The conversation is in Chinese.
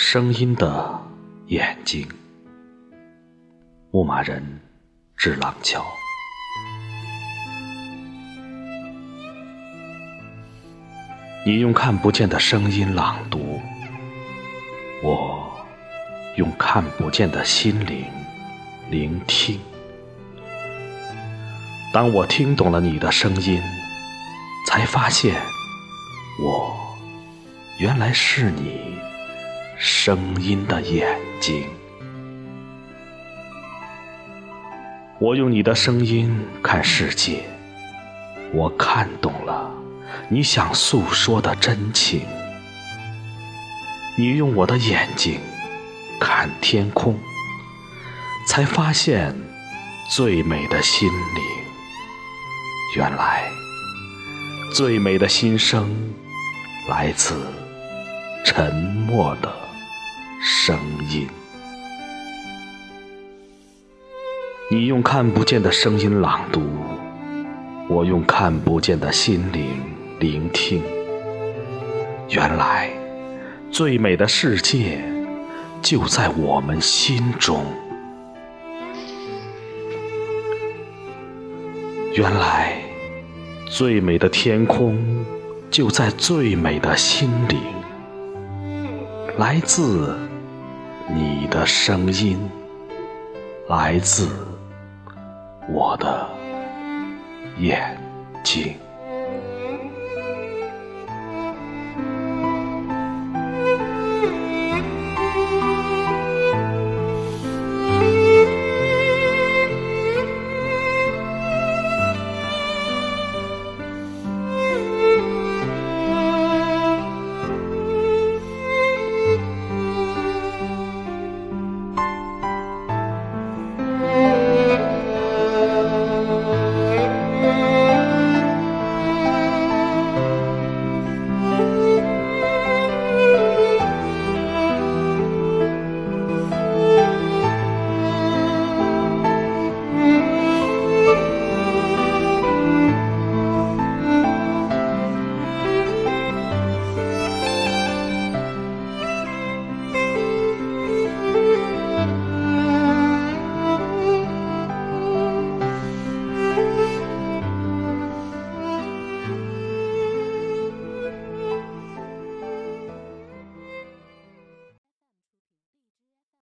声音的眼睛，牧马人致廊桥。你用看不见的声音朗读，我用看不见的心灵聆听。当我听懂了你的声音，才发现我原来是你声音的眼睛。我用你的声音看世界，我看懂了你想诉说的真情。你用我的眼睛看天空，才发现最美的心灵。原来，最美的心声来自沉默的声音。你用看不见的声音朗读，我用看不见的心灵聆听。原来，最美的世界就在我们心中。原来，最美的天空就在最美的心灵。来自你的声音，来自我的眼睛。